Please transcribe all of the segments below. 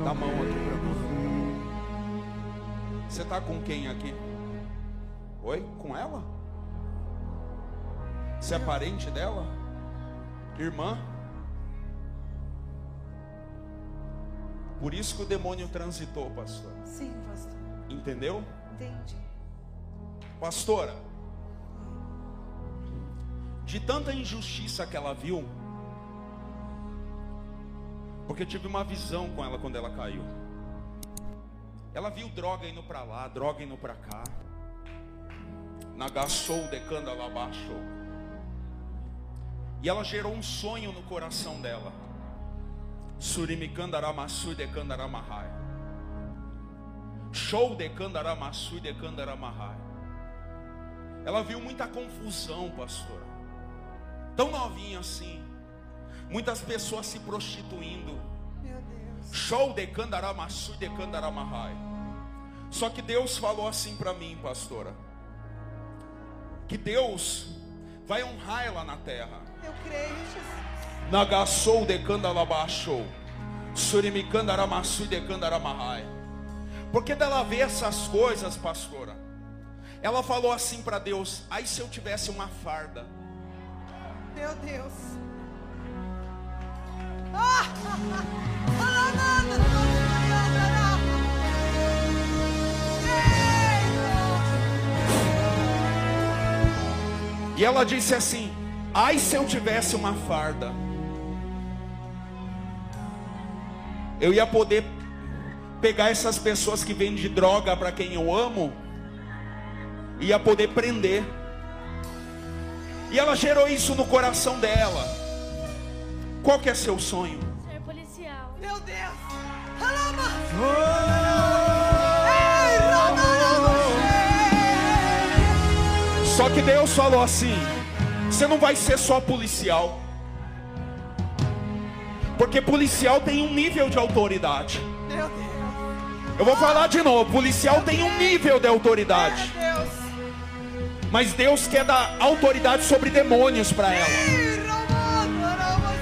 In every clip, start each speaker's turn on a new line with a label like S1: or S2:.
S1: Dá a mão aqui pra mim. Você tá com quem aqui? Oi? Com ela? Você é parente dela? Irmã? Por isso que o demônio transitou, pastor.
S2: Sim, pastor.
S1: Entendeu?
S2: Entendi.
S1: Pastora, de tanta injustiça que ela viu, porque eu tive uma visão com ela quando ela caiu. Ela viu droga indo para lá, droga indo para cá. Nagassou, decanda lá abaixo. E ela gerou um sonho no coração dela. Surimikandaramassu dekandaramahai. Show dekandaramasu dekandaramahai. Ela viu muita confusão, pastora. Tão novinha assim. Muitas pessoas se prostituindo. Show de Kandaramassu de Kandaramahai. Só que Deus falou assim para mim, pastora. Que Deus vai honrar ela na terra.
S2: Eu creio, Jesus.
S1: Nagassou de Kandalabashou. Surimikandaramassu de Kandaramahai. Porque dela ver essas coisas, pastora. Ela falou assim para Deus: "Ai se eu tivesse uma farda".
S2: Meu Deus. Ah!
S1: E ela disse assim: Ai, se eu tivesse uma farda, eu ia poder pegar essas pessoas que vendem droga para quem eu amo, ia poder prender. E ela gerou isso no coração dela. Qual que é seu sonho?
S3: Ser policial.
S2: Meu Deus. Alama.
S1: Só que Deus falou assim: você não vai ser só policial. Porque policial tem um nível de autoridade.
S2: Meu Deus.
S1: Eu vou falar de novo: policial tem um nível de autoridade. Mas Deus quer dar autoridade sobre demônios para ela.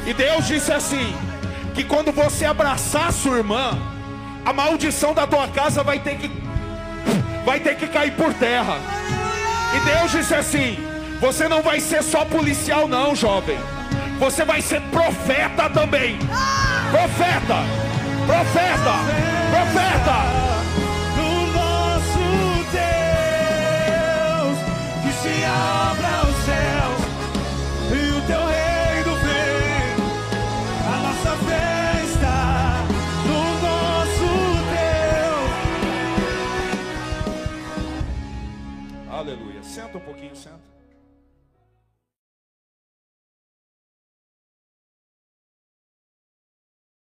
S1: E Deus disse assim: que quando você abraçar a sua irmã, a maldição da tua casa vai ter que vai ter que cair por terra. E Deus disse assim: você não vai ser só policial não, jovem. Você vai ser profeta também. Profeta. Profeta. Profeta. Senta um pouquinho, senta.